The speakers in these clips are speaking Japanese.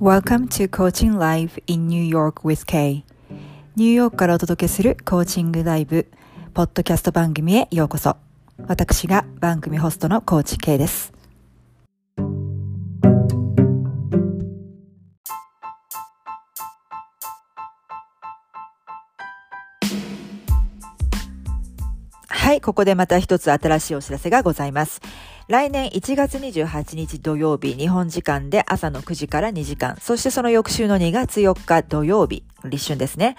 Welcome to Coaching Live in New York with Kay. ニューヨークからお届けするコーチングライブポッドキャスト番組へようこそ。私が番組ホストのコーチ K です。ここでまた一つ新しいお知らせがございます。来年1月28日土曜日、日本時間で朝の9時から2時間、そしてその翌週の2月4日土曜日、立春ですね。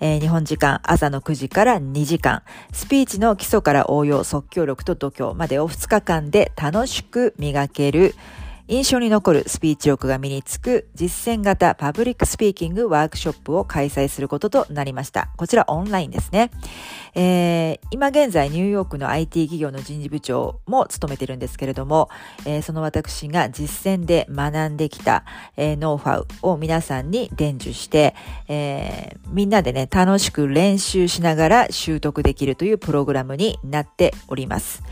えー、日本時間朝の9時から2時間、スピーチの基礎から応用、即興力と度胸までを2日間で楽しく磨ける、印象に残るスピーチ力が身につく実践型パブリックスピーキングワークショップを開催することとなりました。こちらオンラインですね。えー、今現在ニューヨークの IT 企業の人事部長も務めてるんですけれども、えー、その私が実践で学んできた、えー、ノウハウを皆さんに伝授して、えみんなでね、楽しく練習しながら習得できるというプログラムになっております。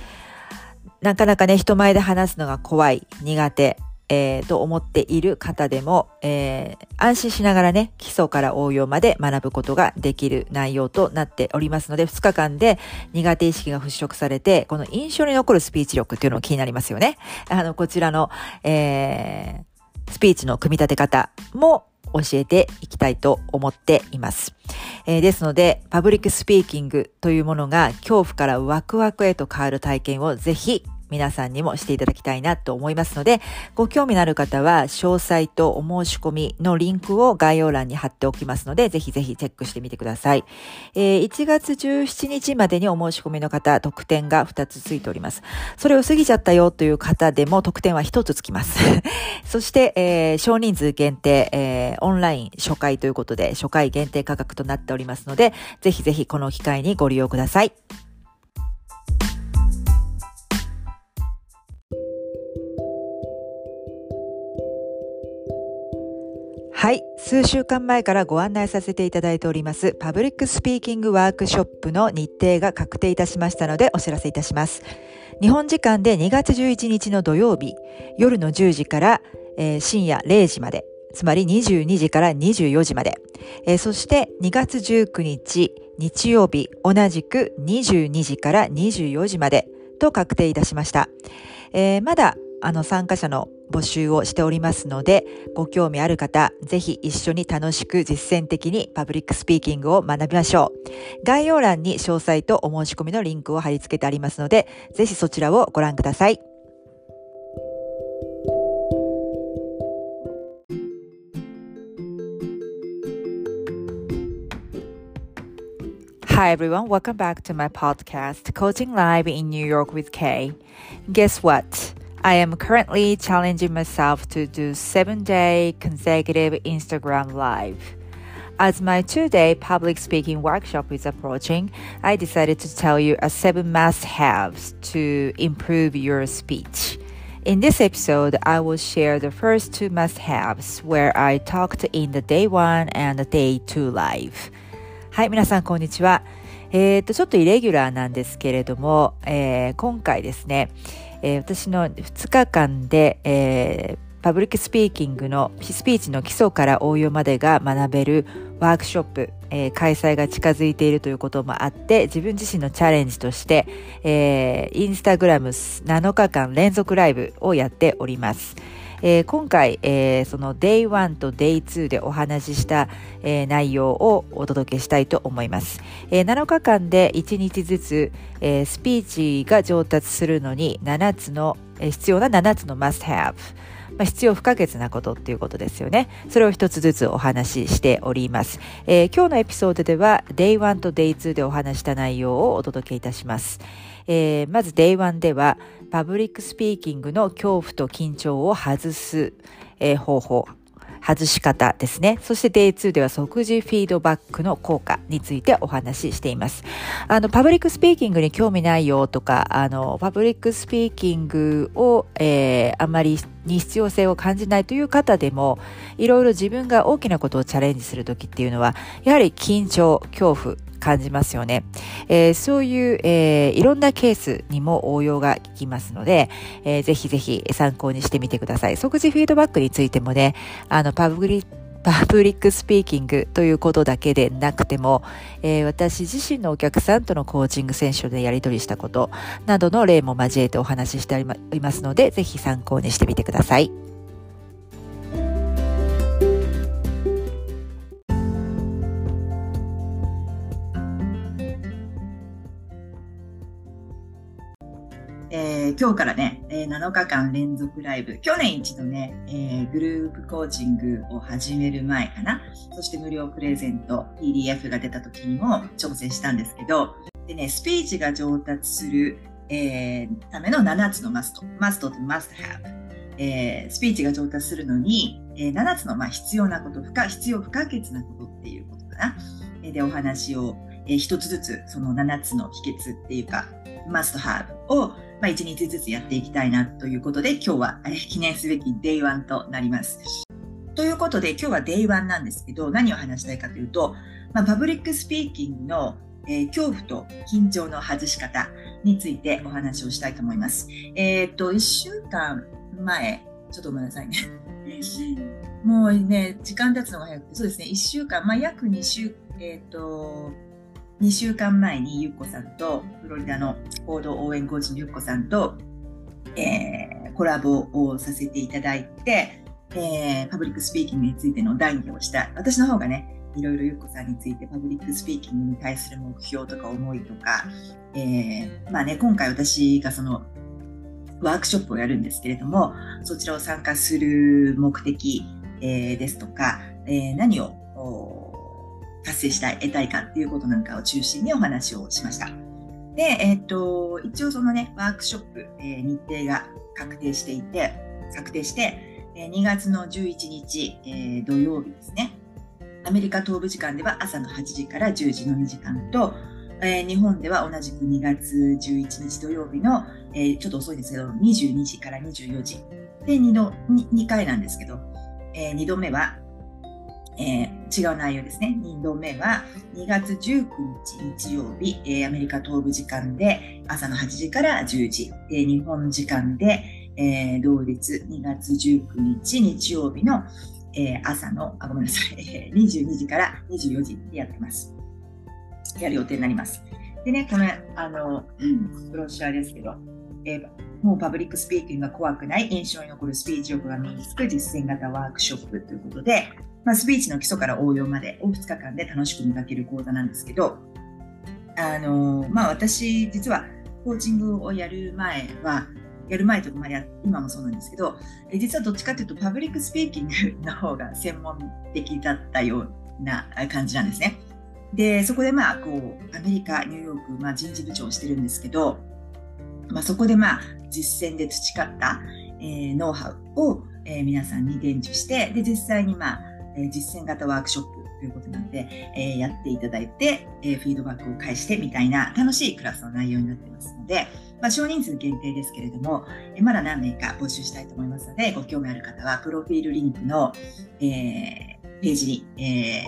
なかなかね、人前で話すのが怖い、苦手、えー、と思っている方でも、えー、安心しながらね、基礎から応用まで学ぶことができる内容となっておりますので、2日間で苦手意識が払拭されて、この印象に残るスピーチ力っていうのも気になりますよね。あの、こちらの、えー、スピーチの組み立て方も教えていきたいと思っています。えー、ですので、パブリックスピーキングというものが恐怖からワクワクへと変わる体験をぜひ皆さんにもしていただきたいなと思いますので、ご興味のある方は、詳細とお申し込みのリンクを概要欄に貼っておきますので、ぜひぜひチェックしてみてください。えー、1月17日までにお申し込みの方、特典が2つついております。それを過ぎちゃったよという方でも特典は1つつきます。そして、えー、少人数限定、えー、オンライン初回ということで、初回限定価格となっておりますので、ぜひぜひこの機会にご利用ください。はい。数週間前からご案内させていただいております、パブリックスピーキングワークショップの日程が確定いたしましたのでお知らせいたします。日本時間で2月11日の土曜日、夜の10時から、えー、深夜0時まで、つまり22時から24時まで、えー、そして2月19日日曜日、同じく22時から24時までと確定いたしました。えー、まだあの参加者の募集をしておりますので、ご興味ある方、ぜひ一緒に楽しく実践的にパブリックスピーキングを学びましょう。概要欄に詳細とお申し込みのリンクを貼り付けてありますので、ぜひそちらをご覧ください。Hi everyone, welcome back to my podcast, Coaching Live in New York with Kay. Guess what? I am currently challenging myself to do seven day consecutive Instagram live. As my two day public speaking workshop is approaching, I decided to tell you a seven must haves to improve your speech. In this episode, I will share the first two must haves where I talked in the day one and the day two live. はい、皆さんこんにちは。えー、っと、ちょっとイレギュラーなんですけれども、えー、今回ですね、 えー、私の2日間で、えー、パブリックスピーキングのスピーチの基礎から応用までが学べるワークショップ、えー、開催が近づいているということもあって自分自身のチャレンジとして、えー、インスタグラム7日間連続ライブをやっております。えー、今回、えー、その Day1 と Day2 でお話しした、えー、内容をお届けしたいと思います。えー、7日間で1日ずつ、えー、スピーチが上達するのに7つの、えー、必要な7つの must have まあ、必要不可欠なことっていうことですよね。それを一つずつお話ししております。えー、今日のエピソードでは Day1 と Day2 でお話した内容をお届けいたします。えー、まず Day1 ではパブリックスピーキングの恐怖と緊張を外す、えー、方法、外し方ですね。そして Day2 では即時フィードバックの効果についてお話ししています。あの、パブリックスピーキングに興味ないよとか、あの、パブリックスピーキングを、えー、あまりに必要性を感じないという方でも、いろいろ自分が大きなことをチャレンジするときっていうのは、やはり緊張、恐怖、感じますよね。えー、そういう、えー、いろんなケースにも応用が効きますので、えー、ぜひぜひ参考にしてみてください。即時フィードバックについてもね、あの、パブリパブリックスピーキングということだけでなくても、えー、私自身のお客さんとのコーチングセッションでやり取りしたことなどの例も交えてお話ししておりますので、ぜひ参考にしてみてください。えー、今日からね、えー、7日間連続ライブ、去年一度ね、えー、グループコーチングを始める前かな、そして無料プレゼント、PDF が出た時にも挑戦したんですけど、でね、スピーチが上達する、えー、ための7つのマスト、マストとマストハブ。えー、スピーチが上達するのに、えー、7つの、まあ、必要なこと不可、必要不可欠なことっていうことかな。えー、で、お話を、えー、一つずつ、その7つの秘訣っていうか、 must have をまあ、1日ずつやっていきたいなということで、今日は記念すべき Day1 となります。ということで、今日は Day1 なんですけど、何を話したいかというと、まあ、パブリックスピーキングの、えー、恐怖と緊張の外し方についてお話をしたいと思います。えっ、と、1週間前、ちょっとごめんなさいね。もうね、時間経つのが早くて、そうですね、1週間、まあ、約2週、えっ、と、2週間前にゆっこさんと、フロリダの行動応援コーチのゆっこさんと、えー、コラボをさせていただいて、えー、パブリックスピーキングについての談義をした。私の方がね、いろいろゆっこさんについてパブリックスピーキングに対する目標とか思いとか、えー、まあね、今回私がそのワークショップをやるんですけれども、そちらを参加する目的、えー、ですとか、えー、何を達成したい、得たいかっていうことなんかを中心にお話をしました。で、えっ、と、一応そのね、ワークショップ、えー、日程が確定していて、策定して、えー、2月の11日、えー、土曜日ですね。アメリカ東部時間では朝の8時から10時の2時間と、えー、日本では同じく2月11日土曜日の、えー、ちょっと遅いんですけど、22時から24時。で、2, 度 2, 2回なんですけど、えー、2度目はえー、違う内容ですね。2度目は2月19日日曜日、えー、アメリカ東部時間で朝の8時から10時、えー、日本時間で、えー、同日2月19日日曜日の、えー、朝のあ、ごめんなさい、えー、22時から24時でやってます。やる予定になります。でね、この、あの、うん、ブロシュアですけど、えー、もうパブリックスピーキングが怖くない印象に残るスピーチ力が身につく実践型ワークショップということで、まあ、スピーチの基礎から応用までを2日間で楽しく磨ける講座なんですけど、あのまあ、私、実はコーチングをやる前は、やる前とかまで今もそうなんですけど、実はどっちかというとパブリックスピーキングの方が専門的だったような感じなんですね。で、そこでまあ、こう、アメリカ、ニューヨーク、まあ、人事部長をしてるんですけど、まあ、そこでまあ、実践で培った、えー、ノウハウを、えー、皆さんに伝授して、で、実際にまあ、え実践型ワークショップということなので、えやっていただいて、えフィードバックを返してみたいな楽しいクラスの内容になってますので、まあ、少人数限定ですけれども、えまだ何名か募集したいと思いますので、ご興味ある方は、プロフィールリンクの、え、ページに、え、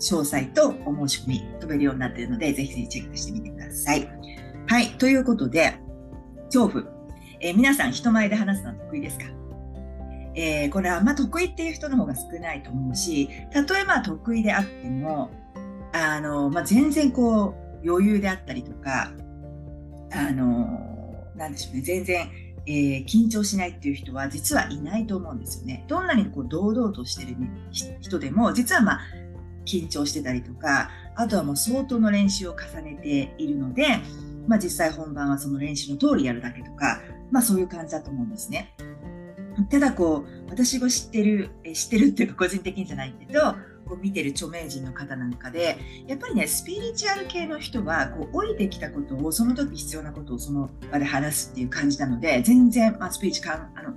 詳細とお申し込み飛べるようになっているので、ぜひぜひチェックしてみてください。はい。ということで、恐怖。え、皆さん人前で話すのは得意ですか？えー、これはあんま得意っていう人の方が少ないと思うし、たとえまあ得意であっても、あの、まあ、全然こう余裕であったりとか、あの、なんでしょうね、全然、えー、緊張しないっていう人は実はいないと思うんですよね。どんなにこう堂々としてる人でも、実はまあ、緊張してたりとか、あとはもう相当の練習を重ねているので、まあ、実際本番はその練習の通りやるだけとか、まあ、そういう感じだと思うんですね。ただこう私が知ってる知ってるっていうか個人的にじゃないけどこう見てる著名人の方なんかでやっぱりねスピリチュアル系の人はこう降りてきたことをその時必要なことをその場で話すっていう感じなので全然、まあ、スピーチかあの、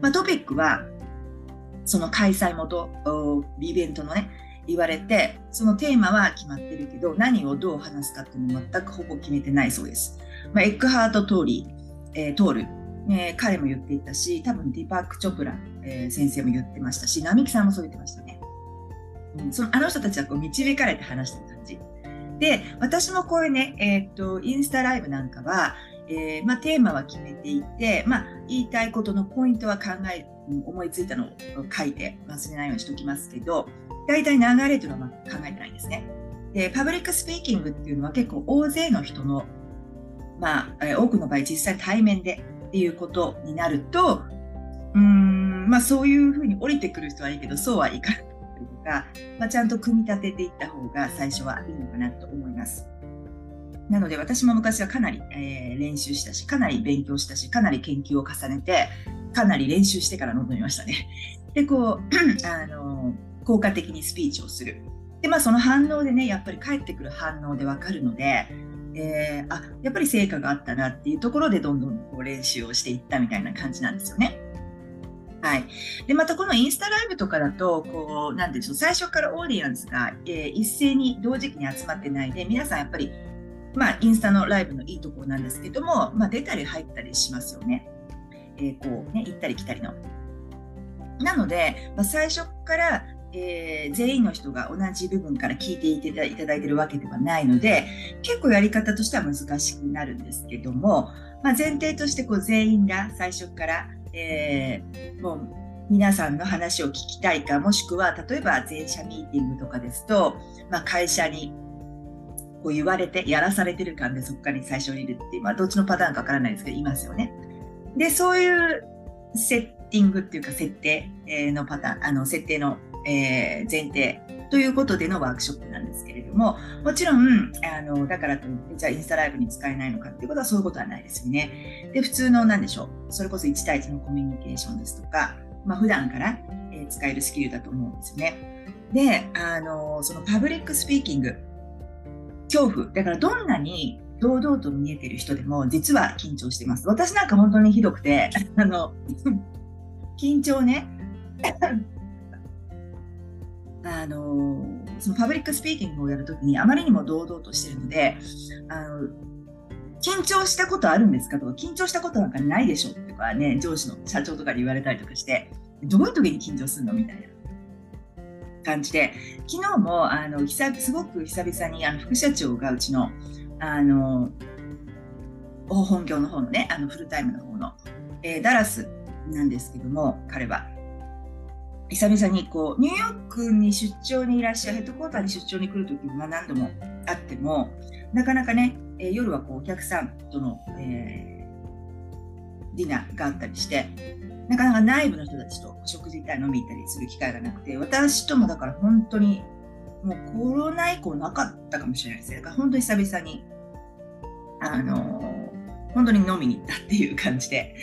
まあ、トピックはその開催元イベントのね言われてそのテーマは決まってるけど何をどう話すかっていうの全くほぼ決めてないそうです。まあ、エッグハート・トーリー、えー、トールえー、彼も言っていたし、多分ディパーク・チョプラ、えー、先生も言ってましたし、並木さんもそう言ってましたね。うん、そのあの人たちはこう導かれて話してる感じ。で、私もこういうね、えー、っと、インスタライブなんかは、えー、まあ、テーマは決めていて、まあ、言いたいことのポイントは考え、思いついたのを書いて忘れないようにしておきますけど、大体流れというのは考えてないんですね。で、パブリックスピーキングっていうのは結構大勢の人の、まあ、多くの場合実際対面でっていうことになると、うーん、まあそういうふうに降りてくる人はいいけど、そうはいかないとか、まあ、ちゃんと組み立てていった方が最初はいいのかなと思います。なので私も昔はかなり、えー、練習したし、かなり勉強したし、かなり研究を重ねて、かなり練習してから臨みましたね。で、こう、あの、効果的にスピーチをする。で、まあその反応でね、やっぱり返ってくる反応でわかるので、えー、あ、やっぱり成果があったなっていうところでどんどんこう練習をしていったみたいな感じなんですよね。はい。で、またこのインスタライブとかだと、こう、なんでしょう、最初からオーディエンスが、えー、一斉に同時期に集まってないで、皆さんやっぱりまあ、インスタのライブのいいところなんですけども、まあ、出たり入ったりしますよね。えー、こうね、行ったり来たりの。なので、まあ、最初から、えー、全員の人が同じ部分から聞いていただいているわけではないので、結構やり方としては難しくなるんですけども、まあ、前提としてこう全員が最初から、えー、もう皆さんの話を聞きたいか、もしくは例えば全社ミーティングとかですと、まあ、会社にこう言われて、やらされてる感でそこから最初にいるっていう、まあ、どっちのパターンかわからないですけど、いますよね。で、そういうセッティングっていうか、設定のパターン、あの、設定の、えー、前提ということでのワークショップなんですけれども、もちろん、あの、だからといって、じゃあインスタライブに使えないのかっていうことはそういうことはないですよね。で、普通の何でしょう、それこそ1対1のコミュニケーションですとか、まあ、普段から、え使えるスキルだと思うんですよね。で、あの、そのパブリックスピーキング、恐怖。だからどんなに堂々と見えてる人でも実は緊張してます。私なんか本当にひどくて、あの、緊張ね、あの、そのパブリックスピーキングをやるときにあまりにも堂々としてるので、あの、緊張したことあるんですかとか、緊張したことなんかないでしょとかね、上司の社長とかに言われたりとかして、どういう時に緊張するのみたいな。感じで、昨日もあの久すごく久々にあの副社長がうちのあの本業の方のね、あのフルタイムの方の、えー、ダラスなんですけども、彼は。久々にこうニューヨークに出張にいらっしゃるヘッドコーターに出張に来るときに、何度もあってもなかなかね、えー、夜はこうお客さんとの、えー、ディナーがあったりしてなかなか内部の人たちと食事行ったり飲み行ったりする機会がなくて、私ともだから本当に、もうコロナ以降なかったかもしれないですね。だから本当に久々に、あのー、本当に飲みに行ったっていう感じで、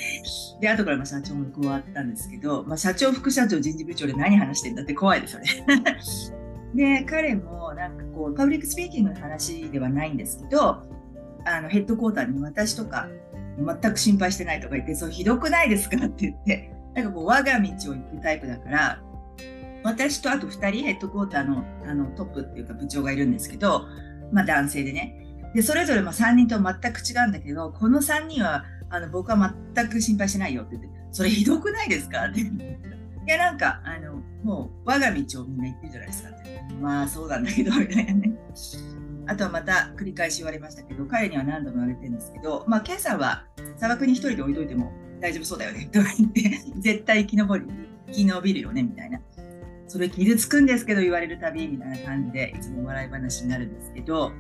で、後からま社長も加わったんですけど、まあ、社長、副社長、人事部長で何話してんだって怖いですよね。で、彼もなんかこう、パブリックスピーキングの話ではないんですけど、あのヘッドクォーターに私とか全く心配してないとか言って、そうひどくないですか？って言って、なんかこう我が道を行くタイプだから、私とあと2人ヘッドクォーターのあのトップっていうか部長がいるんですけど、まあ男性でね。で、それぞれも3人と全く違うんだけど、この3人はあの僕は全く心配しないよって言って、それひどくないですか？って。いや、なんか、あの、もう我が道をみんな言ってるじゃないですかって。まあそうなんだけど、みたいなね。あとはまた繰り返し言われましたけど、彼には何度も言われてるんですけど、まあ、今朝は砂漠に一人で置いといても大丈夫そうだよねとか言って、絶対生き延び生き延びるよねみたいな。それ傷つくんですけど言われるたびみたいな感じでいつも笑い話になるんですけど、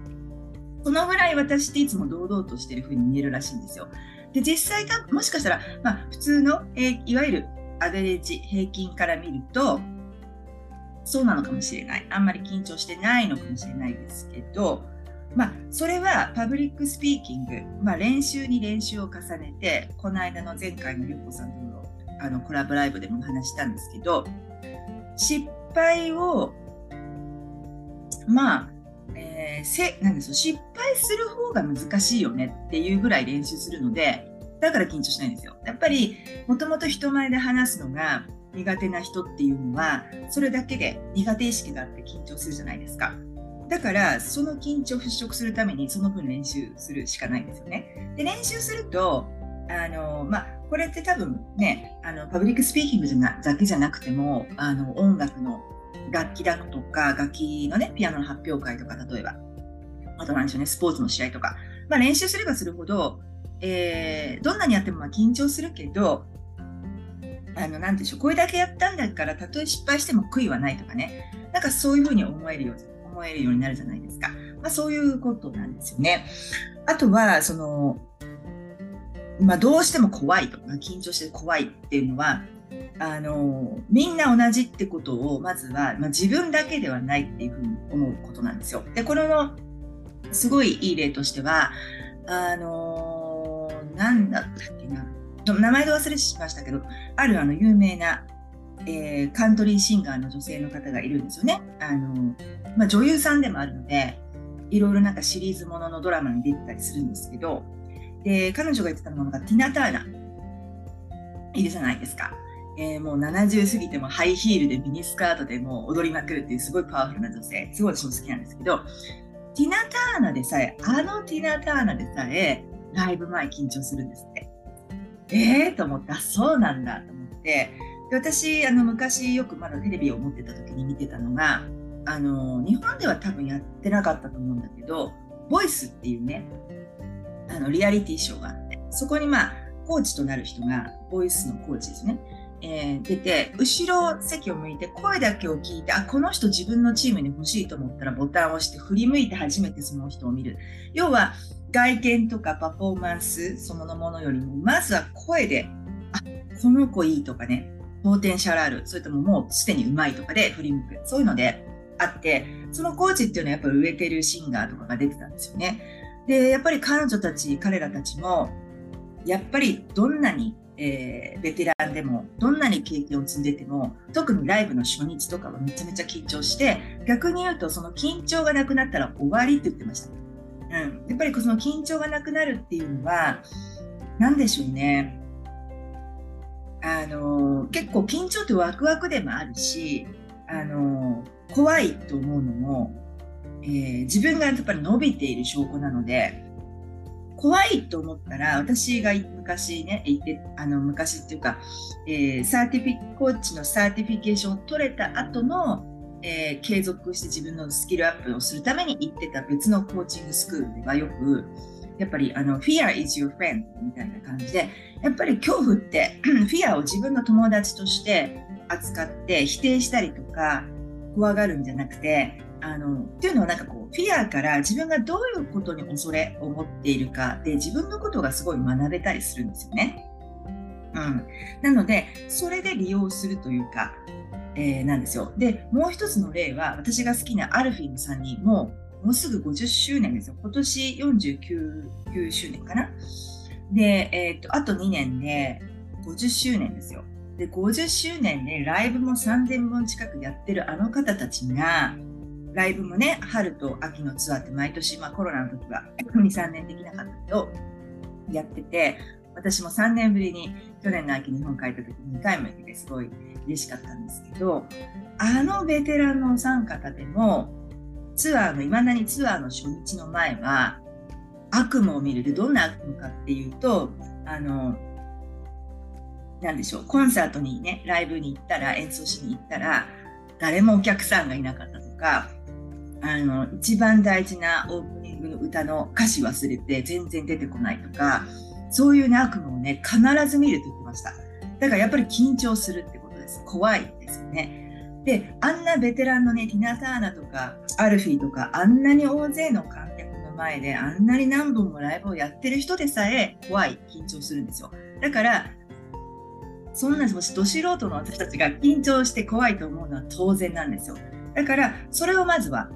そのぐらい私っていつも堂々としてる風に見えるらしいんですよ。で、実際多分もしかしたら、まあ、普通の、えー、いわゆるアベレージ平均から見ると、そうなのかもしれない。あんまり緊張してないのかもしれないですけど、まあ、それはパブリックスピーキング、まあ、練習に練習を重ねて、この間の前回のゆうこさんとのあのコラボライブでも話したんですけど、失敗を、まあ、えー、せなんです失敗する方が難しいよねっていうぐらい練習するので、だから緊張しないんですよ。やっぱり、もともと人前で話すのが、苦手な人っていうのはそれだけで苦手意識があって緊張するじゃないですかだからその緊張を払拭するためにその分練習するしかないんですよねで練習するとあのまあこれって多分ね、あの、パブリックスピーキングじゃなだけじゃなくても、あの、音楽の楽器だとか、楽器のね、ピアノの発表会とか、例えば、あとなんでしょうね、スポーツの試合とか、まあ練習すればするほど、えー、どんなにやってもま緊張するけど、あの、なでしょう、これだけやったんだから、たとえ失敗しても悔いはないとかね、なんかそういうふうに思えるよう思えるようになるじゃないですか。まあそういうことなんですよね。あとは、その、まあどうしても怖いとか、緊張して怖いっていうのは、あの、みんな同じってことを、まずは、まあ、自分だけではないっていうふうに思うことなんですよ。で、これの、すごいいい例としては、あの、なんだったっけな、名前で忘れしましたけど、あるあの有名な、えー、カントリーシンガーの女性の方がいるんですよね。あの、まあ、女優さんでもあるので、いろいろなんかシリーズもののドラマに出てたりするんですけど、で、彼女が言ってたものがティナ・ターナいるじゃないですか。えー、もう70過ぎてもハイヒールでミニスカートでも踊りまくるっていうすごいパワフルな女性、すごい私も好きなんですけど、ティナ・ターナでさえ、あのティナ・ターナでさえ、ライブ前緊張するんですって。えーと思って、あ、そうなんだと思って、で私、あの、昔よくまだテレビを持ってた時に見てたのが、あの、日本では多分やってなかったと思うんだけど、ボイスっていうね、あの、リアリティショーがあって、そこにまあ、コーチとなる人が、ボイスのコーチですね。えー、出て、後ろ席を向いて声だけを聞いて、あ、この人自分のチームに欲しいと思ったらボタンを押して振り向いて初めてその人を見る。要は、外見とかパフォーマンスそのものよりも、まずは声で、あ、この子いいとかね、ポーテンシャルある、それとももうすでにうまいとかで振り向く。そういうのであって、そのコーチっていうのはやっぱり植えてるシンガーとかが出てたんですよね。で、やっぱり彼女たち、彼らたちも、やっぱりどんなにえー、ベテランでもどんなに経験を積んでても特にライブの初日とかはめちゃめちゃ緊張して逆に言うとその緊張がなくなったら終わりって言ってました、うん、やっぱりその緊張がなくなるっていうのは何でしょうね。あの結構緊張ってワクワクでもあるしあの怖いと思うのも、えー、自分がやっぱり伸びている証拠なので怖いと思ったら、私が昔ね、言って、あの、昔っていうか、えー、 certifi、コーチの certification を取れた後の、えー、継続して自分のスキルアップをするために行ってた別のコーチングスクールではよく、やっぱりあの、fear is your friend みたいな感じで、やっぱり恐怖って、フィアを自分の友達として扱って否定したりとか、怖がるんじゃなくて、あの、っていうのはなんかこう、フィアから自分がどういうことに恐れを持っているかで自分のことがすごい学べたりするんですよね。うん。なので、それで利用するというか、えー、なんですよ。で、もう一つの例は、私が好きなアルフィーの3人も、もうすぐ50周年ですよ。今年49周年かな。で、えー、と、あと2年で50周年ですよ。で、50周年でライブも3000本近くやってるあの方たちが、ライブもね、春と秋のツアーって毎年、まあコロナの時は2、3年できなかったけど、やってて、私も3年ぶりに去年の秋日本帰った時に2回も行ってすごい嬉しかったんですけど、あのベテランのお三方でも、ツアーの、いまだにツアーの初日の前は、悪夢を見る。で、どんな悪夢かっていうと、あの、なんでしょう、コンサートにね、ライブに行ったら、演奏しに行ったら、誰もお客さんがいなかったとか、あの、一番大事なオープニングの歌の歌詞忘れて全然出てこないとか、そういうね、悪夢をね、必ず見ると言ってました。だからやっぱり緊張するってことです。怖いですよね。で、あんなベテランのね、ティナ・ターナとか、アルフィーとか、あんなに大勢の観客の前で、あんなに何本もライブをやってる人でさえ怖い、緊張するんですよ。だから、そんなど素人の私たちが緊張して怖いと思うのは当然なんですよ。だから、それをまずは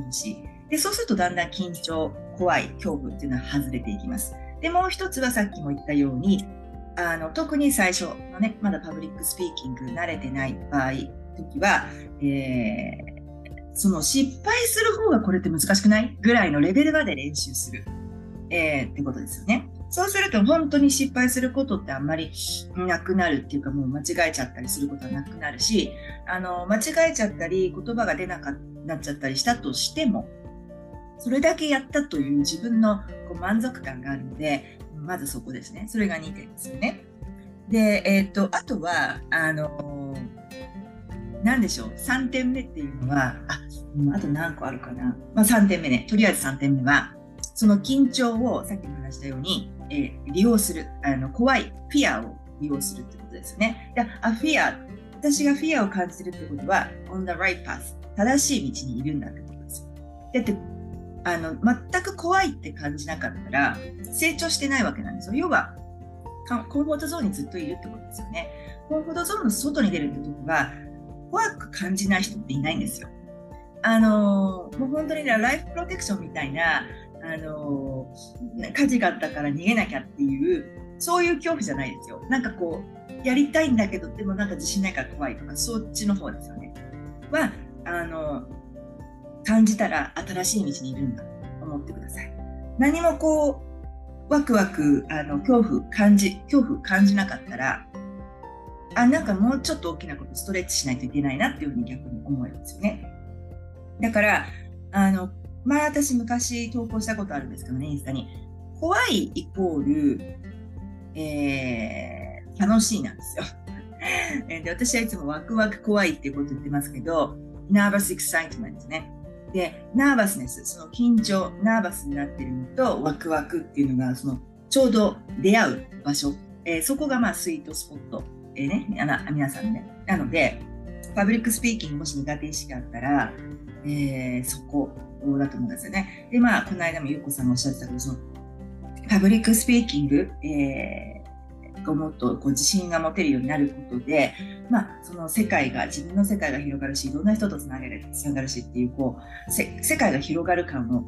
ってほしい。で、そうするとだんだん緊張、怖い、恐怖っていうのは外れていきます。で、もう一つはさっきも言ったように、あの、特に最初のね、まだパブリックスピーキング慣れてない場合、時は、えー、その失敗する方がかえって難しくないぐらいのレベルまで練習する。えー、ってことですよね。そうすると本当に失敗することってあんまりなくなるっていうかもう間違えちゃったりすることはなくなるし、あの、間違えちゃったり言葉が出なかなっちゃったりしたとしても、それだけやったという自分のこう満足感があるので、まずそこですね。それが2点ですよね。で、えっ、と、あとは、あのなんでしょう、3点目っていうのは、あ、あと何個あるかな。まあ、3点目ね、とりあえず3点目は、その緊張をさっきも話したように、えー、利用するあの、怖い、フィアを利用するってことですね。で、あ、フィア、私がフィアを感じてるってことは、on the right path、正しい道にいるんだってことです。だって、あの、全く怖いって感じなかったら、成長してないわけなんですよ。要は、コンフォートゾーンにずっといるってことですよね。コンフォートゾーンの外に出るって時は、怖く感じない人っていないんですよ。あのもう本当にね、ライフプロテクションみたいな、あの火事があったから逃げなきゃっていう、そういう恐怖じゃないですよ。なんかこう、やりたいんだけど、でもなんか自信ないから怖いとか、そっちの方ですよね。は、あの感じたら新しい道にいるんだと思ってください。何もこう、ワクワク、あの、恐怖感じ、恐怖感じなかったら、あ、なんかもうちょっと大きなことストレッチしないといけないなっていうふうに逆に思えるんですよね。だから、あの、前私昔投稿したことあるんですけどね、インスタに。怖いイコール、えー、楽しいなんですよ。で私はいつもワクワク怖いっていうこと言ってますけど、 nervous excitement ですね。で、 nervousness、その緊張、ナーバスになってるのとワクワクっていうのが、そのちょうど出会う場所、えー、そこがまあスイートスポットえー、ね、あ皆さんね。なので、パブリックスピーキングもし苦手意識があったら、えー、そこだと思うんですよね。で、まあ、この間もゆうこさんがおっしゃってたけど、その、パブリックスピーキング、えー、もっとこう自信が持てるようになることで、まあ、その世界が、自分の世界が広がるし、いろんな人とつながる、つながるしっていう、こう、世界が広がる感を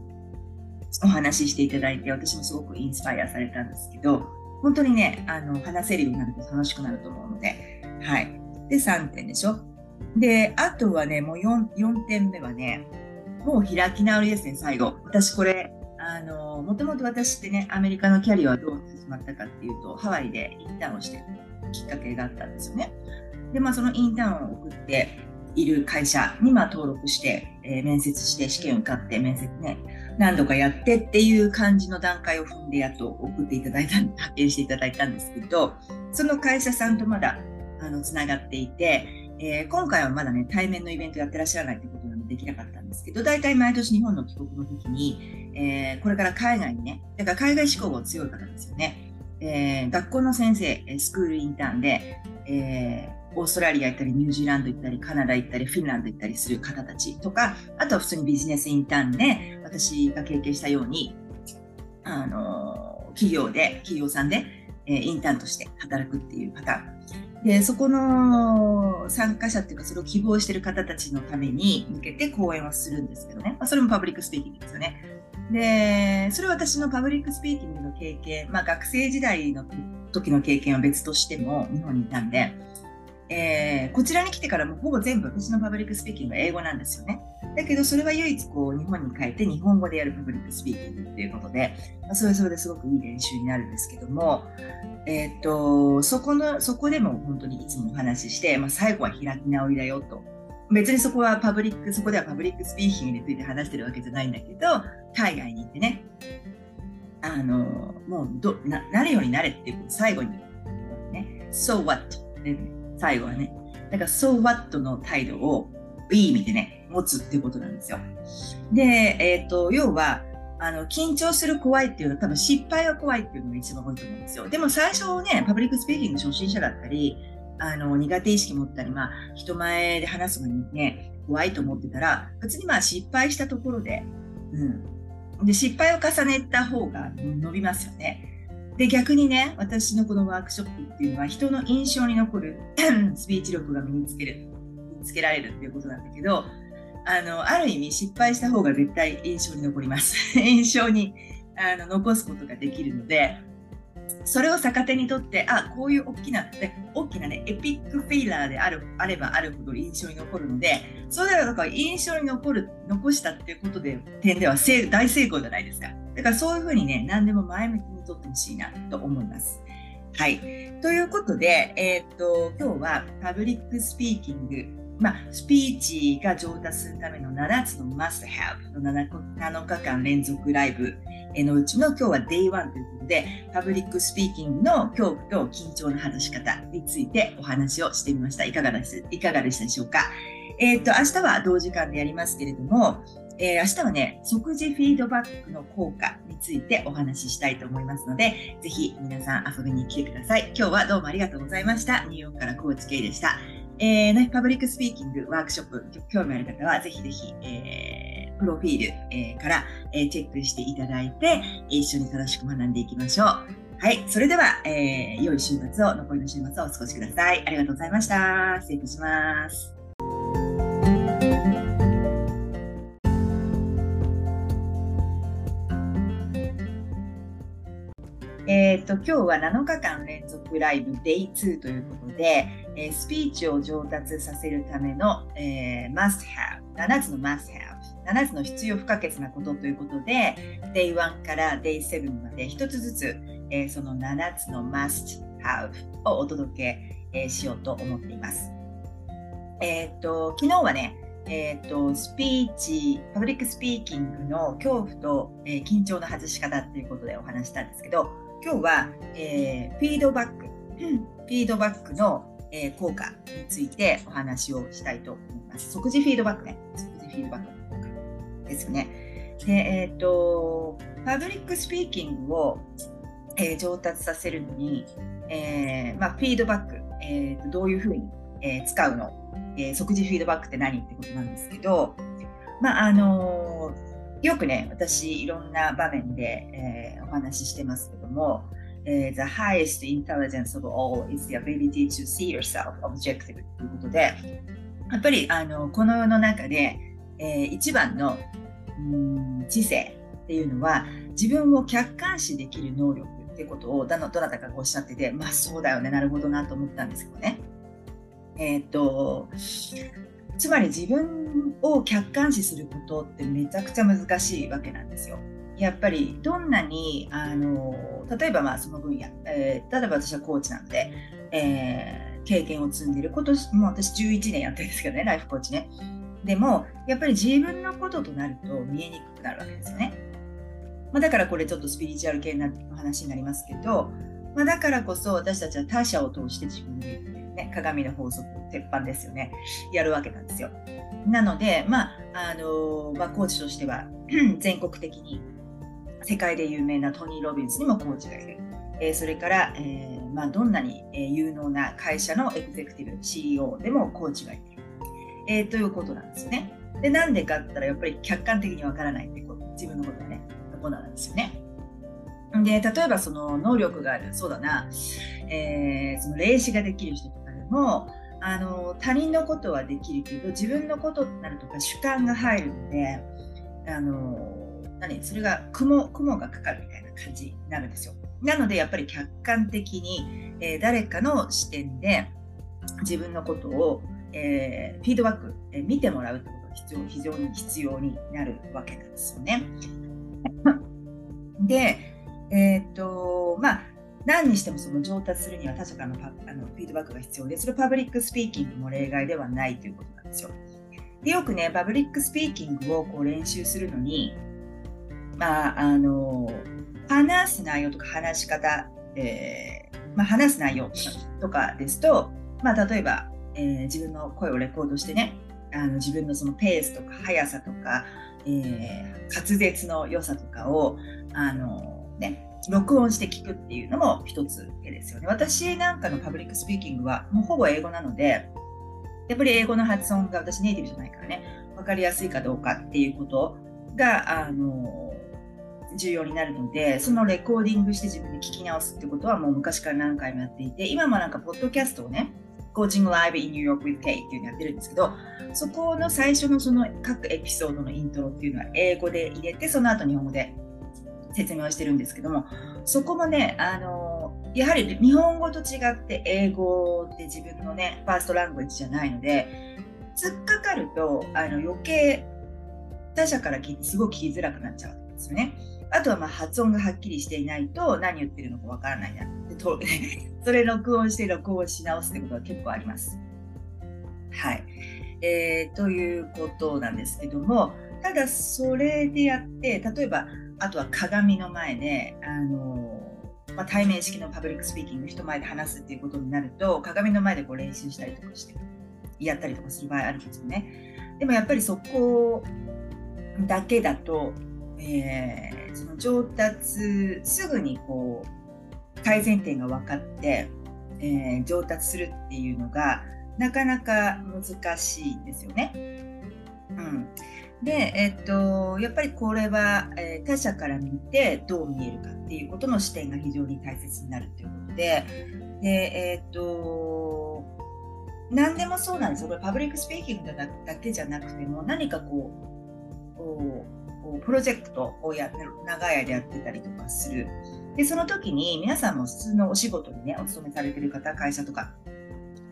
お話ししていただいて、私もすごくインスパイアされたんですけど、本当にね、あの、話せるようになると楽しくなると思うので、はい。で、3点でしょ？で、あとはね、もう 4, 4点目はね、もう開き直りですね、最後。私これ、あの、もともと私ってね、アメリカのキャリアはどう始まったかっていうと、ハワイでインターンをしてきっかけがあったんですよね。で、まあ、そのインターンを送っている会社に、まあ、登録して、えー、面接して試験受かって面接ね、何度かやってっていう感じの段階を踏んでやっと送っていただいた、派遣していただいたんですけど、その会社さんとまだ、あの、つながっていて、えー、今回はまだね、対面のイベントやってらっしゃらないってことなのでできなかったんですけど、大体毎年日本の帰国の時に、えー、これから海外にね、だから海外志向が強い方ですよね。えー、学校の先生、スクールインターンで、えー、オーストラリア行ったり、ニュージーランド行ったり、カナダ行ったり、フィンランド行ったりする方たちとか、あとは普通にビジネスインターンで、私が経験したように、あの、企業で、企業さんで、え、インターンとして働くっていう方。で、そこの参加者っていうか、それを希望してる方たちのために向けて講演をするんですけどね。まあ、それもパブリックスピーキングですよね。で、それは私のパブリックスピーキングの経験、まあ学生時代の時の経験は別としても日本にいたんで、えー、こちらに来てからもほぼ全部私のパブリックスピーキングは英語なんですよね。だけどそれは唯一こう日本に帰って日本語でやるパブリックスピーキングっていうことで、まあ、それはそれですごくいい練習になるんですけども、えー、っと、そこの、そこでも本当にいつもお話しして、まあ、最後は開き直りだよと。別にそこはパブリック、そこではパブリックスピーキングについて話してるわけじゃないんだけど、海外に行ってね、あの、もうどな、なるようになれっていう最後に、ね、so what? ね最後はね。だから、so what の態度をいい意味でね、持つっていうことなんですよ。で、えっ、ー、と、要は、あの、緊張する怖いっていうのは多分失敗が怖いっていうのが一番多いと思うんですよ。でも最初ね、パブリックスピーキング初心者だったり、あの、苦手意識持ったり、まあ、人前で話すのにね、怖いと思ってたら、別にまあ失敗したところで、うん。で、失敗を重ねた方が伸びますよね。で、逆にね、私のこのワークショップっていうのは人の印象に残るスピーチ力が身につける、身につけられるっていうことなんだけど、あの、ある意味失敗した方が絶対印象に残ります。印象にあの残すことができるので、それを逆手にとって、あ、こういう大きな、大きなね、エピックフェイラーであるあればあるほど印象に残るので、それだから印象に残る、残したっていうことで、点では大成功じゃないですか。だからそういうふうにね、何でも前向きにとってほしいなと思います。はい。ということで、えー、っと、今日はパブリックスピーキング、まあ、スピーチが上達するための7つの Must Have の 7, 7日間連続ライブのうちの今日は Day1 ということで、パブリックスピーキングの恐怖と緊張の外し方についてお話をしてみました。いかがです？いかがでしたでしょうか？えっ、と、明日は同じ時間でやりますけれども、えー、明日はね、即時フィードバックの効果についてお話ししたいと思いますので、ぜひ皆さん遊びに来てください。今日はどうもありがとうございました。ニューヨークからコーチ K でした。えー、ね、パブリックスピーキングワークショップ、興味ある方はぜひぜひ、えー、プロフィール、えー、から、えー、チェックしていただいて、一緒に楽しく学んでいきましょう。はい。それでは、えー、良い週末を、残りの週末をお過ごしください。ありがとうございました。失礼いたします。えっ、ー、と、今日は7日間連続ライブ Day2 ということで、えー、スピーチを上達させるための、えー、must have、7つの must have、7つの必要不可欠なことということで、Day1 から Day7 まで1つずつ、えー、その7つの must have をお届け、えー、しようと思っています。えっ、と、昨日はね、えっ、と、スピーチ、パブリックスピーキングの恐怖と、えー、緊張の外し方っていうことでお話したんですけど、今日は、えー、フィードバック、フィードバックの、えー、効果についてお話をしたいと思います。即時フィードバックね。即時フィードバックですね。で、え、ー、と、パブリックスピーキングを、えー、上達させるのに、えーまあ、フィードバック、えーと、どういうふうに、えー、使うの、えー、即時フィードバックって何ってことなんですけど、まああのーよくね、私、いろんな場面で、えー、お話ししてますけども、えー、The highest intelligence of all is the ability to see yourself objective ということで、やっぱりあのこの世の中で、えー、一番のうん知性っていうのは、自分を客観視できる能力ってことをどなたかがおっしゃってて、まあそうだよね、なるほどなと思ったんですけどね。えっ、と、つまり自分を客観視することってめちゃくちゃ難しいわけなんですよ。やっぱりどんなにあの例えばまあその分野、えー、例えば私はコーチなので、えー、経験を積んでる今年もう私11年やってるんですけどねライフコーチねでもやっぱり自分のこととなると見えにくくなるわけですよね、まあ、だからこれちょっとスピリチュアル系な話になりますけど、まあ、だからこそ私たちは他者を通して自分にね、鏡の法則、鉄板ですよね、やるわけなんですよ。なので、まあ、あのまあ、コーチとしては 全国的に世界で有名なトニー・ロビンスにもコーチがいる。えー、それから、えー、まあ、どんなに、有能な会社のエグゼクティブ、CEO でもコーチがいる。えー、ということなんですよね。で、なんでかって言ったら、やっぱり客観的にわからないってこと、自分のことがね、とこなんですよね。で、例えばその能力がある、そうだな、えー、その霊視ができる人とかでも、あの、他人のことはできるけど、自分のことになるとか主観が入るので、あの、何？それが雲、雲がかかるみたいな感じになるんですよ。なので、やっぱり客観的に、えー、誰かの視点で自分のことを、えー、フィードバック、えー、見てもらうってことが必要、非常に必要になるわけなんですよね。で、えっ、と、まあ、何にしてもその上達するには他者からのパあのフィードバックが必要で、それパブリックスピーキングも例外ではないということなんですよ。でよくね、パブリックスピーキングをこう練習するのに、まあ、あの、話す内容とか話し方、えー、まあ、話す内容とかですと、まあ、例えば、えー、自分の声をレコードしてね、あの自分のそのペースとか速さとか、えー、滑舌の良さとかを、あの、ね、録音して聞くっていうのも一つ手ですよね。私なんかのパブリックスピーキングはもうほぼ英語なので、やっぱり英語の発音が私ネイティブじゃないからね、分かりやすいかどうかっていうことが、あの、重要になるので、そのレコーディングして自分で聞き直すってことはもう昔から何回もやっていて、今もなんかポッドキャストをね、 Coaching Live in New York with K っていうのやってるんですけど、そこの最初のその各エピソードのイントロっていうのは英語で入れて、その後日本語で説明をしてるんですけどもそこもねあのやはり日本語と違って英語って自分のねファーストラングエッジじゃないので突っかかるとあの余計他者から聞いてすごく聞きづらくなっちゃうんですよね。あとはまあ発音がはっきりしていないと何言ってるのかわからないなと それ録音して録音し直すってことは結構あります。はい。えー、ということなんですけどもただそれでやって例えばあとは鏡の前で、あのまあ、対面式のパブリックスピーキング人前で話すっていうことになると鏡の前でこう練習したりとかしてやったりとかする場合あるんですよね。でもやっぱりそこだけだと、えー、その上達すぐにこう改善点が分かって、えー、上達するっていうのがなかなか難しいんですよね。うん、で、えっと、やっぱりこれは、えー、他者から見てどう見えるかっていうことの視点が非常に大切になるということで、で、えっと、何でもそうなんですよ。これパブリックスピーキングだけじゃなくても何かこう、こうプロジェクトをや長い間やってたりとかする。で、その時に皆さんも普通のお仕事にね、お勤めされてる方、会社とか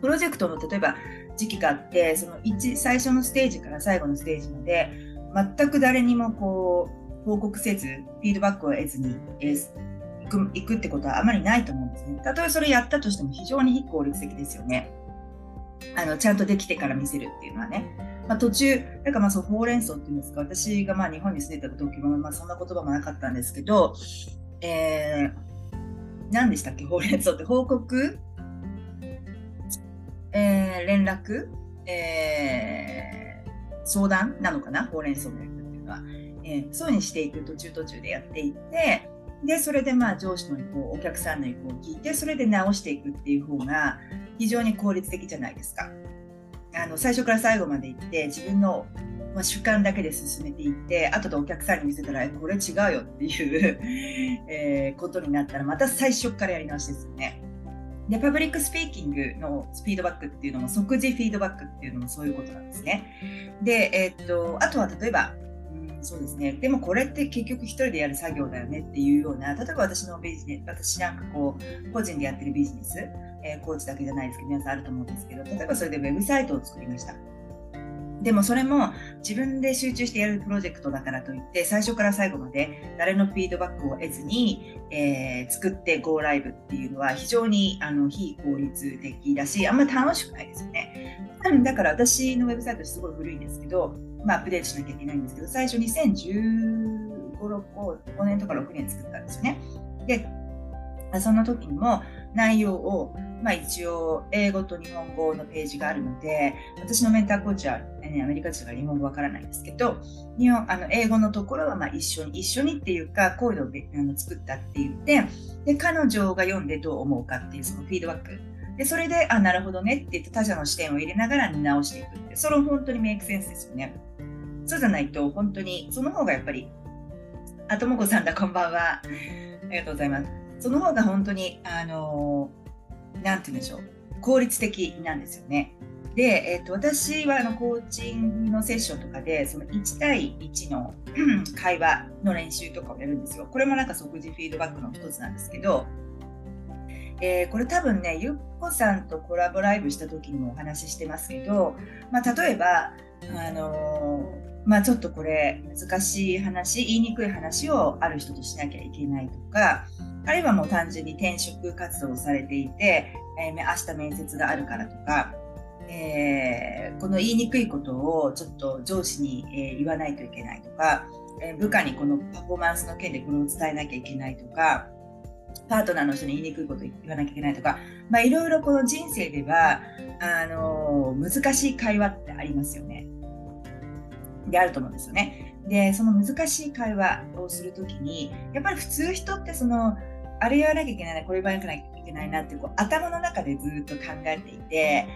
プロジェクトの例えば時期があってその1最初のステージから最後のステージまで全く誰にもこう報告せずフィードバックを得ずに、え、行く行くってことはあまりないと思うんですね。たとえそれやったとしても非常に非効率的ですよね。あのちゃんとできてから見せるっていうのはね。まあ、途中、なんかまあそうほうれん草っていうんですか、私がまあ日本に住んでた時も、まあ、そんな言葉もなかったんですけど、えー、何でしたっけ、ほうれん草って報告？えー、連絡、えー、相談なのかな？ほうれん草の役っていうのは、えー、そういうふうにしていく途中途中でやっていってでそれでまあ上司の意向お客さんの意向を聞いてそれで直していくっていう方が非常に効率的じゃないですか。あの最初から最後まで行って自分の、まあ、主観だけで進めていって後でお客さんに見せたらこれ違うよっていう えー、ことになったらまた最初からやり直しですよね。で、パブリックスピーキングのフィードバックっていうのも即時フィードバックっていうのもそういうことなんですね。で、えー、っと、あとは例えば、そうですね。でもこれって結局一人でやる作業だよねっていうような、例えば私のビジネス、私なんかこう、個人でやってるビジネス、えー、コーチだけじゃないですけど、皆さんあると思うんですけど、例えばそれでウェブサイトを作りました。でもそれも自分で集中してやるプロジェクトだからといって最初から最後まで誰のフィードバックを得ずに、えー、作って Go ライブっていうのは非常にあの非効率的だしあんまり楽しくないですよね。だから私のウェブサイトすごい古いんですけど、まあ、アップデートしなきゃいけないんですけど最初2015、5年とか6年作ったんですよね。でその時にも内容をまあ、一応英語と日本語のページがあるので私のメンターコーチは、ね、アメリカ人が日本語わからないんですけど日本あの英語のところはまあ一緒に一緒にっていうかこういうのを作ったって言ってで彼女が読んでどう思うかっていうそのフィードバックでそれであなるほどねって言って他者の視点を入れながら直していくってそれ本当にメイクセンスですよねそうじゃないと本当にその方がやっぱりあともこさんだこんばんはありがとうございますその方が本当にあのなんて言うんでしょう効率的なんですよね。で、えーと、私はあのコーチングのセッションとかでその1対1の 会話の練習とかをやるんですよ。これもなんか即時フィードバックの一つなんですけど、えー、これ多分ねゆっこさんとコラボライブした時にもお話ししてますけど、まあ、例えば、あの、まあ、ちょっとこれ難しい話言いにくい話をある人としなきゃいけないとかあるいはもう単純に転職活動をされていて、えー、明日面接があるからとか、えー、この言いにくいことをちょっと上司に、えー、言わないといけないとか、え部下にこのパフォーマンスの件でこれを伝えなきゃいけないとか、パートナーの人に言いにくいこと言わなきゃいけないとか、まあ、いろいろこの人生ではあの難しい会話ってありますよね。であると思うんですよね。でその難しい会話をするときにやっぱり普通人ってそのあれ言わなきゃいけないな、これ言わなきゃいけないなってこう頭の中でずっと考えていて、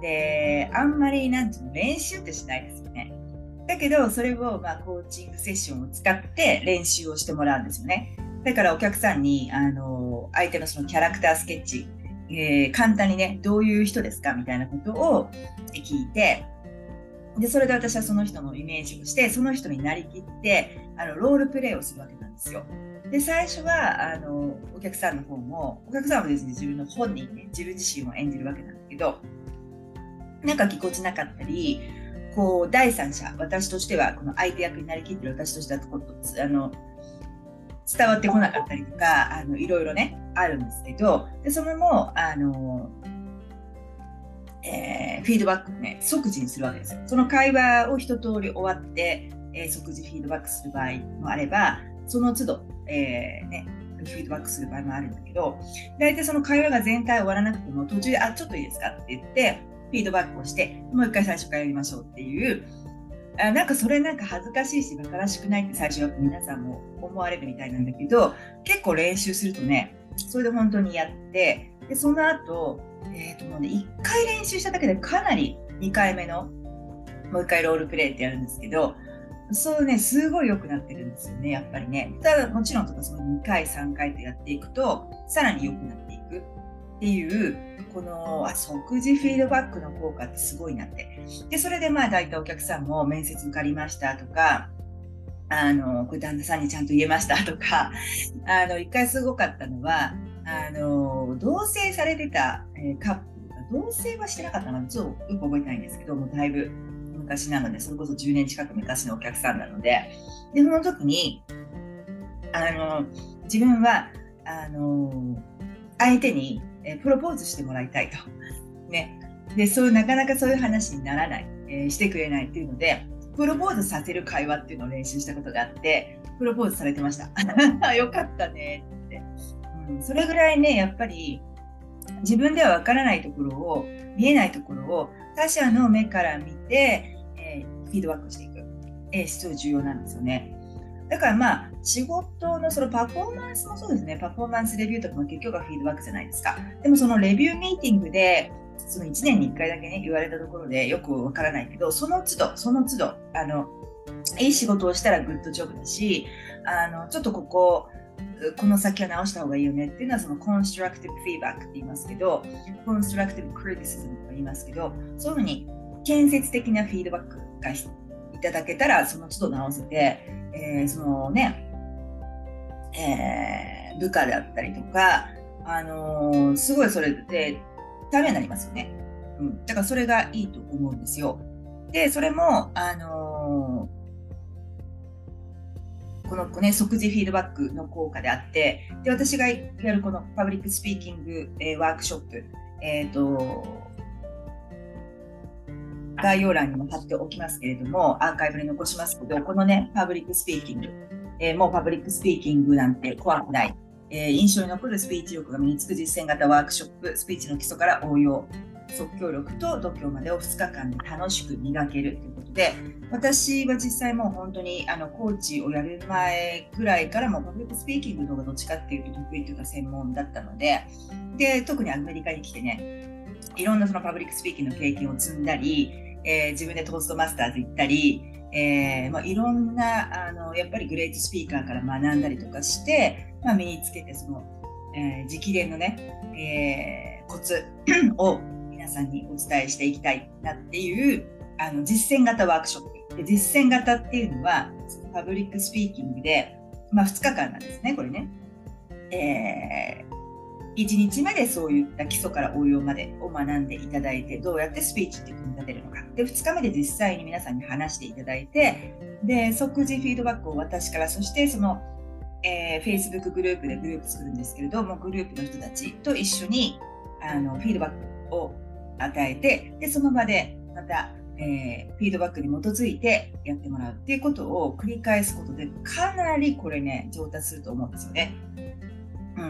で、あんまりなんていうの練習ってしないですよね。だけど、それをまあコーチングセッションを使って練習をしてもらうんですよね。だからお客さんに、あの、相手のそのキャラクタースケッチ、えー、簡単にね、どういう人ですかみたいなことを聞いて、で、それで私はその人のイメージをして、その人になりきって、あの、ロールプレイをするわけなんですよ。で最初はあのお客さんの方もお客さんはですね自分の本人ね自分自身を演じるわけなんだけどなんかぎこちなかったりこう第三者私としてはこの相手役になりきってる私としてはこあの伝わってこなかったりとかあのいろいろねあるんですけどでそれもあの、えー、フィードバックをね即時にするわけですよ。その会話を一通り終わって、えー、即時フィードバックする場合もあればその都度えーね、フィードバックする場合もあるんだけど、大体その会話が全体終わらなくても、途中で、あ、ちょっといいですかって言って、フィードバックをして、もう一回最初からやりましょうっていう、あなんかそれなんか恥ずかしいし、馬鹿らしくないって最初は皆さんも思われるみたいなんだけど、結構練習するとね、それで本当にやって、で、その後、え、ー、ともうね、1回練習しただけでかなり2回目の、もう1回ロールプレイってやるんですけど、そうね、すごい良くなってるんですよね、やっぱりね。ただ、もちろんとかその2回、3回とやっていくと、さらに良くなっていくっていう、このあ即時フィードバックの効果ってすごいなって。で、それでまあ大体お客さんも面接受かりましたとか、あの、これ旦那さんにちゃんと言えましたとか、あの、一回すごかったのは、あの、同棲されてた、えー、カップルが、同棲はしてなかったのちょっとよく覚えてないんですけども、だいぶ昔なので、それこそ10年近く昔のお客さんなので、で、その時に、あの、自分は、あの、相手に、えプロポーズしてもらいたいと。ね。で、そういう、なかなかそういう話にならない、えー、してくれないっていうので、プロポーズさせる会話っていうのを練習したことがあって、プロポーズされてました。よかったね、それぐらいね、やっぱり、自分ではわからないところを、見えないところを他者の目から見てえ、フィードバックしていく、えー、すごい重要なんですよね。だからまあ仕事のそのパフォーマンスもそうですね、パフォーマンスレビューとかも結局はフィードバックじゃないですか。でもそのレビューミーティングで、その1年に1回だけね、言われたところでよくわからないけど、その都度、その都度、あの、いい仕事をしたらグッドジョブだし、あの、ちょっとここ、この先は直した方がいいよねっていうのはそのコンストラクティブフィーバックって言いますけど、コンストラクティブクリティシズムと言いますけど、そういうふうに建設的なフィードバックがいただけたら、その都度直せて、えー、そのね、えー、部下だったりとか、あのー、すごいそれでためになりますよね。うん。だからそれがいいと思うんですよ。で、それも、あの、このね、即時フィードバックの効果であって、で、私がやるこのパブリックスピーキング、えー、ワークショップ、え、ー、と、概要欄にも貼っておきますけれども、アーカイブで残しますけど、このね、パブリックスピーキング、えー、もうパブリックスピーキングなんて怖くない、えー、印象に残るスピーチ力が身につく実践型ワークショップ、スピーチの基礎から応用、即興力と度胸までを2日間で楽しく磨けるということで、私は実際もう本当にあのコーチをやる前ぐらいからもパブリックスピーキングの方がどっちかっていうと得意というか専門だったので、で、特にアメリカに来てね、いろんなそのパブリックスピーキングの経験を積んだり、えー、自分で Toastmasters 行ったり、えーまあ、いろんなあのやっぱり great speaker から学んだりとかして、まあ、身につけてその、えー、直伝のね、えー、コツ を皆さんにお伝えしていきたいなっていうあの実践型ワークショップで実践型っていうのはパブリックスピーキングで、まあ、2日間なんですねこれね。えー1日目でそういった基礎から応用までを学んでいただいて、どうやってスピーチって組み立てるのか。で、2日目で実際に皆さんに話していただいて、で、即時フィードバックを私から、そしてその、えー、Facebook グループでグループ作るんですけれども、グループの人たちと一緒にあのフィードバックを与えて、で、その場でまた、えー、フィードバックに基づいてやってもらうっていうことを繰り返すことで、かなりこれね、上達すると思うんですよね。う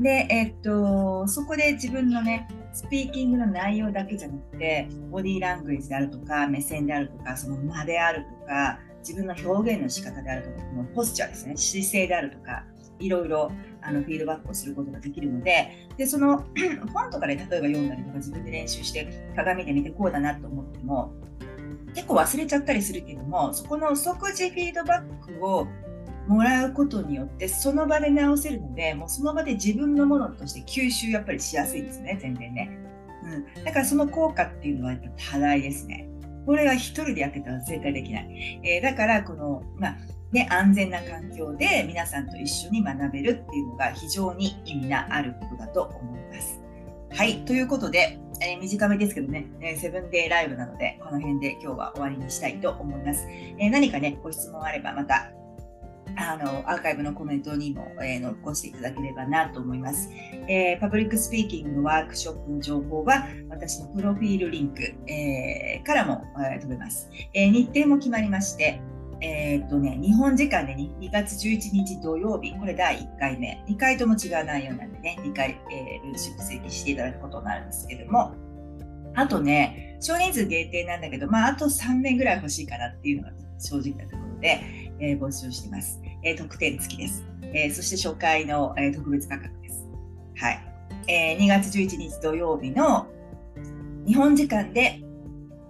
ん。で、えっと、そこで自分のね、スピーキングの内容だけじゃなくて、ボディーラングエージであるとか、目線であるとか、その間であるとか、自分の表現の仕方であるとか、のポスチャーですね、姿勢であるとか、いろいろあのフィードバックをすることができるので、でその 本とかで例えば読んだりとか、自分で練習して鏡で見てこうだなと思っても、結構忘れちゃったりするけども、そこの即時フィードバックをもらうことによってその場で直せるのでもうその場で自分のものとして吸収やっぱりしやすいですね全然ね、うん、だからその効果っていうのはやっぱ多大ですね。これは一人でやってたら絶対できない、えー、だからこのまあね、安全な環境で皆さんと一緒に学べるっていうのが非常に意味のあることだと思います。はい。ということで、えー、短めですけどね、えー、 seven day live なので、この辺で今日は終わりにしたいと思います。えー、何かね、ご質問あればまたあのアーカイブのコメントにも、え、残していただければなと思います、え、パブリックスピーキングのワークショップの情報は私のプロフィールリンク、え、からも、え、飛べます、え、日程も決まりましてえー、っとね、日本時間で 2, 月11日土曜日、これ第1回目、2回とも違う内容なんでね、2回、えー、ルールシップ請求していただくことになるんですけども、あとね、少人数限定なんだけど、まあ、あと3年ぐらい欲しいかなっていうのが正直なところで、えー、募集しています。えー、特典付きです。えー、そして初回の、えー、特別価格です。はい。えー、2月11日土曜日の日本時間で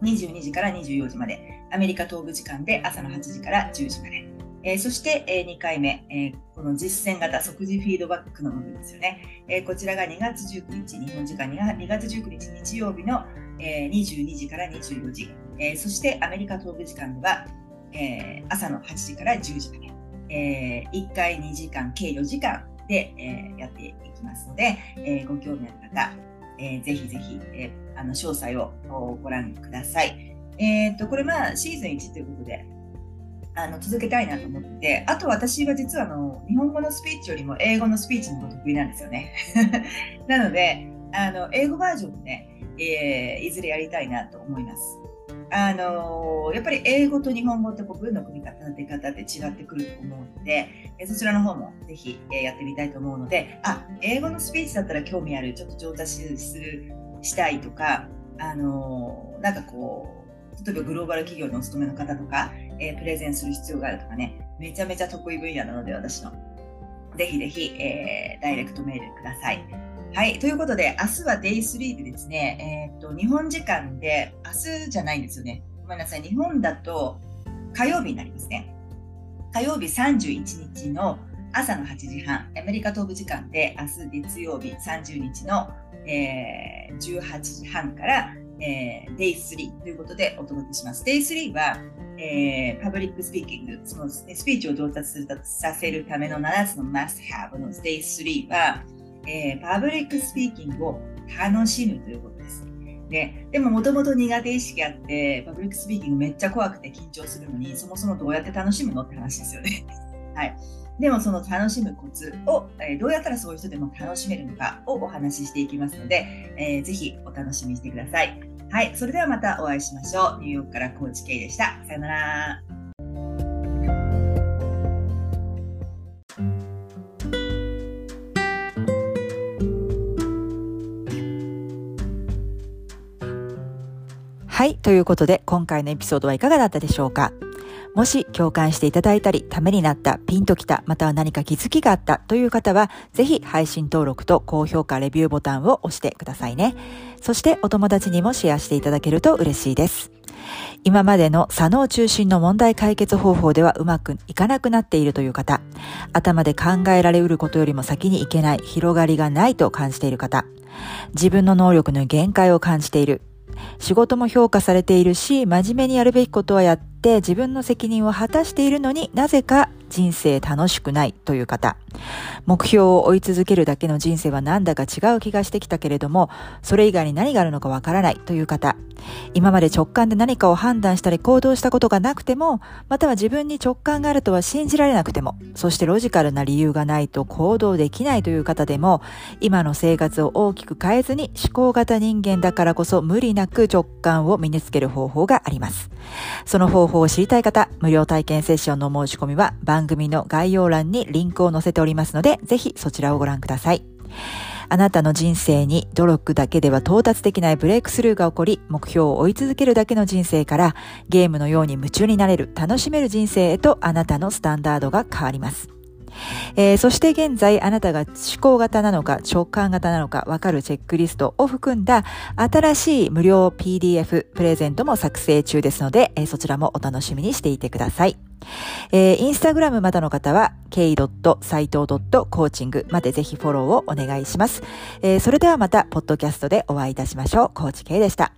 22時から24時まで、アメリカ東部時間で朝の8時から10時まで。えー、そして、えー、2回目、えー、この実践型即時フィードバックの部分ですよね。えー、こちらが2月19日、日本時間2月19日日曜日の、えー、22時から24時、えー、そしてアメリカ東部時間では、えー、朝の8時から10時まで、えー、1回2時間、計4時間で、えー、やっていきますので、えー、ご興味ある方、えー、ぜひぜひ、えー、あの詳細をご覧ください。えー、っと、これまあシーズン1ということで、あの続けたいなと思って、あと私は実はあの日本語のスピーチよりも英語のスピーチの方が得意なんですよね。なので、あの英語バージョンもね、えー、いずれやりたいなと思います。あのー、やっぱり英語と日本語ってこう文の組み方、出方って違ってくると思うので、そちらの方もぜひ、やってみたいと思うので、あ、英語のスピーチだったら興味ある、ちょっと上達する、したいとか、あのー、なんかこう、例えばグローバル企業にお勤めの方とか、えー、プレゼンする必要があるとかね、めちゃめちゃ得意分野なので、私の。ぜひぜひ、えー、ダイレクトメールください。はい。ということで、明日は Day3 でですね、えっ、と、日本時間で、明日じゃないんですよね。ごめんなさい。日本だと火曜日になりますね。火曜日31日の朝の8時半、アメリカ東部時間で明日月曜日30日の、えー、18時半からえー、Day3 ということでお届けします。Day3 は、えー、パブリックスピーキング、その、スピーチを上達するさせるための7つの must have の Day3 は、えー、パブリックスピーキングを楽しむということです。で、でももともと苦手意識あって、パブリックスピーキングめっちゃ怖くて緊張するのに、そもそもどうやって楽しむのって話ですよね。はい。でもその楽しむコツを、えー、どうやったらそういう人でも楽しめるのかをお話ししていきますので、えー、ぜひお楽しみにしてください。はい、それではまたお会いしましょう。ニューヨークからコーチケイでした。さよなら。はい。ということで、今回のエピソードはいかがだったでしょうか？もし共感していただいたり、ためになった、ピンときた、または何か気づきがあったという方は、ぜひ配信登録と高評価、レビューボタンを押してくださいね。そしてお友達にもシェアしていただけると嬉しいです。今までの左脳中心の問題解決方法ではうまくいかなくなっているという方、頭で考えられうることよりも先にいけない、広がりがないと感じている方、自分の能力の限界を感じている、仕事も評価されているし、真面目にやるべきことはやって自分の責任を果たしているのになぜか人生楽しくないという方。目標を追い続けるだけの人生はなんだか違う気がしてきたけれども、それ以外に何があるのかわからないという方。今まで直感で何かを判断したり行動したことがなくても、または自分に直感があるとは信じられなくても、そしてロジカルな理由がないと行動できないという方でも、今の生活を大きく変えずに思考型人間だからこそ無理なく直感を身につける方法があります。その方法を知りたい方、無料体験セッションの申し込みは番組の概要欄にリンクを載せておりますので、ぜひそちらをご覧ください。あなたの人生に努力だけでは到達できないブレイクスルーが起こり、目標を追い続けるだけの人生から、ゲームのように夢中になれる、楽しめる人生へとあなたのスタンダードが変わります。えー、そして現在あなたが思考型なのか直感型なのかわかるチェックリストを含んだ新しい無料 PDF プレゼントも作成中ですので、えー、そちらもお楽しみにしていてください。えー、インスタグラムまだの方は k.saito.coaching までぜひフォローをお願いします。えー、それではまた、ポッドキャストでお会いいたしましょう。コーチ K でした。